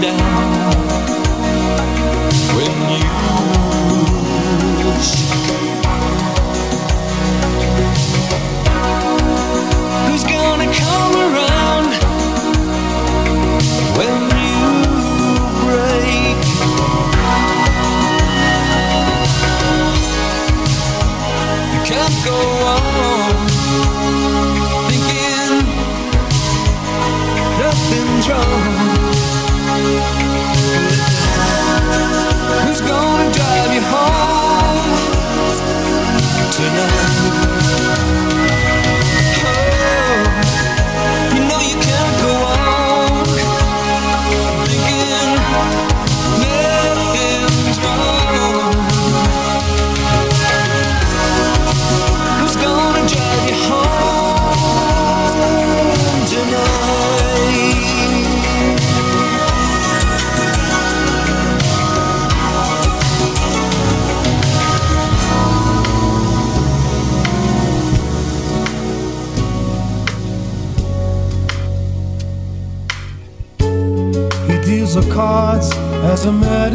down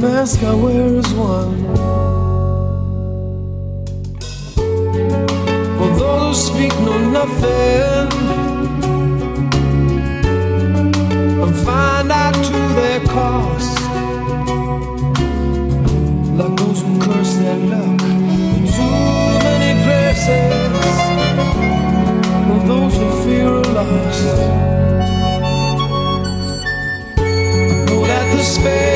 mask I wear is one. For those who speak know nothing, and find out to their cost. Like those who curse their luck in too many places, or those who fear a loss. Know that the space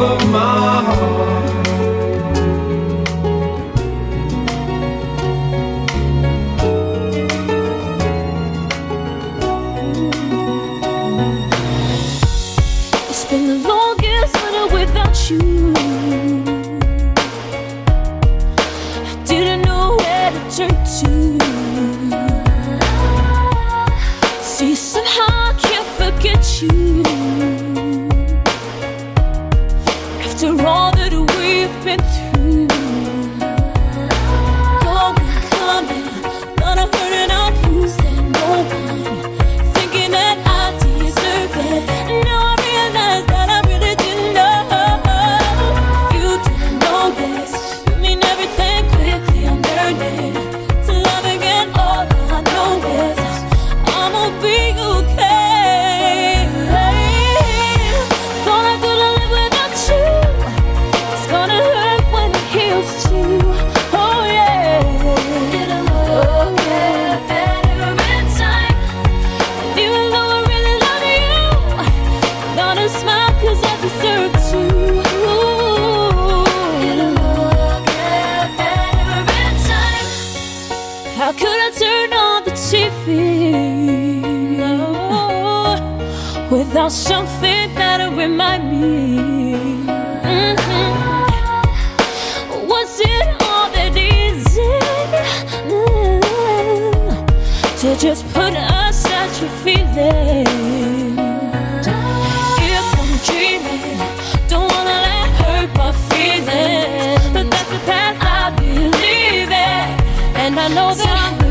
of my without something that'll remind me. Mm-hmm. Was it all that easy mm-hmm, to just put us at your feeling? If I'm dreaming, don't wanna let hurt my feelings, but that's the path I believe in, and I know that.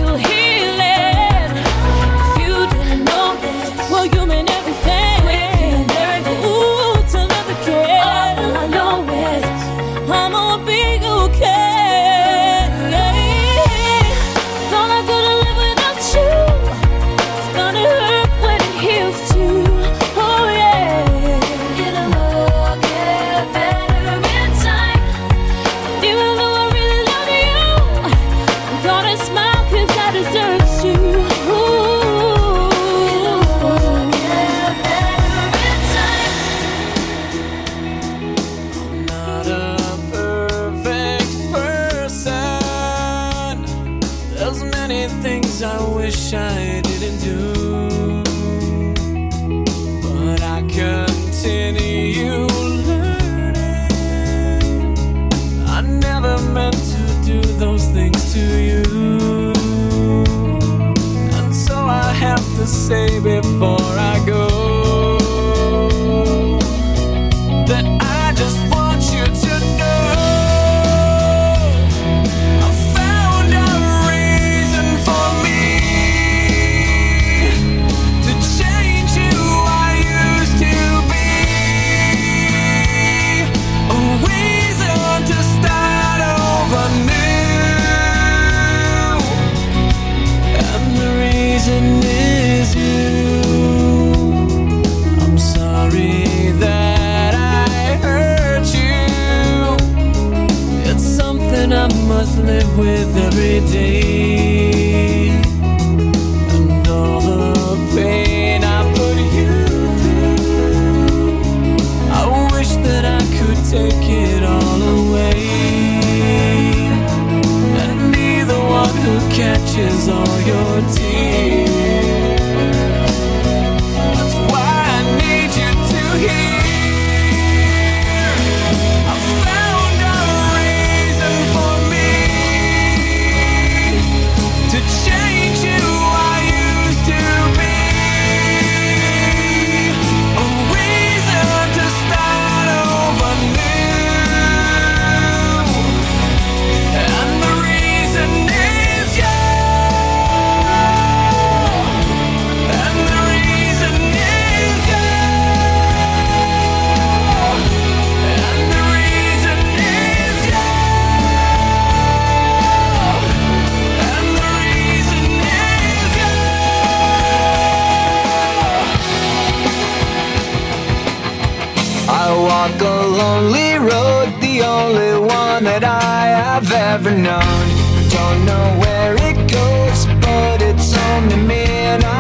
like a lonely road, the only one that I have ever known. Don't know where it goes, but it's only me and I.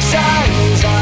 sometimes I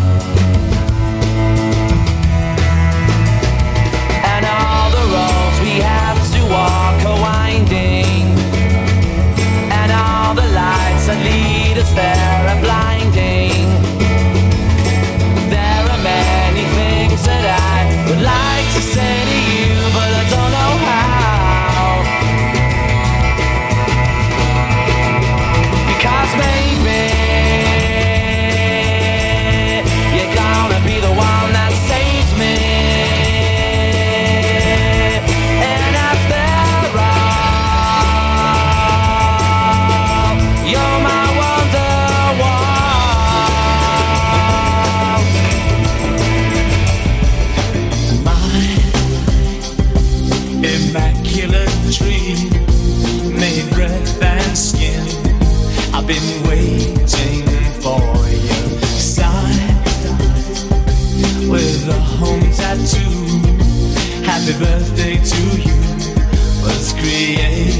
been waiting for. Sign with a home tattoo. Happy birthday to you. Let's create.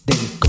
Del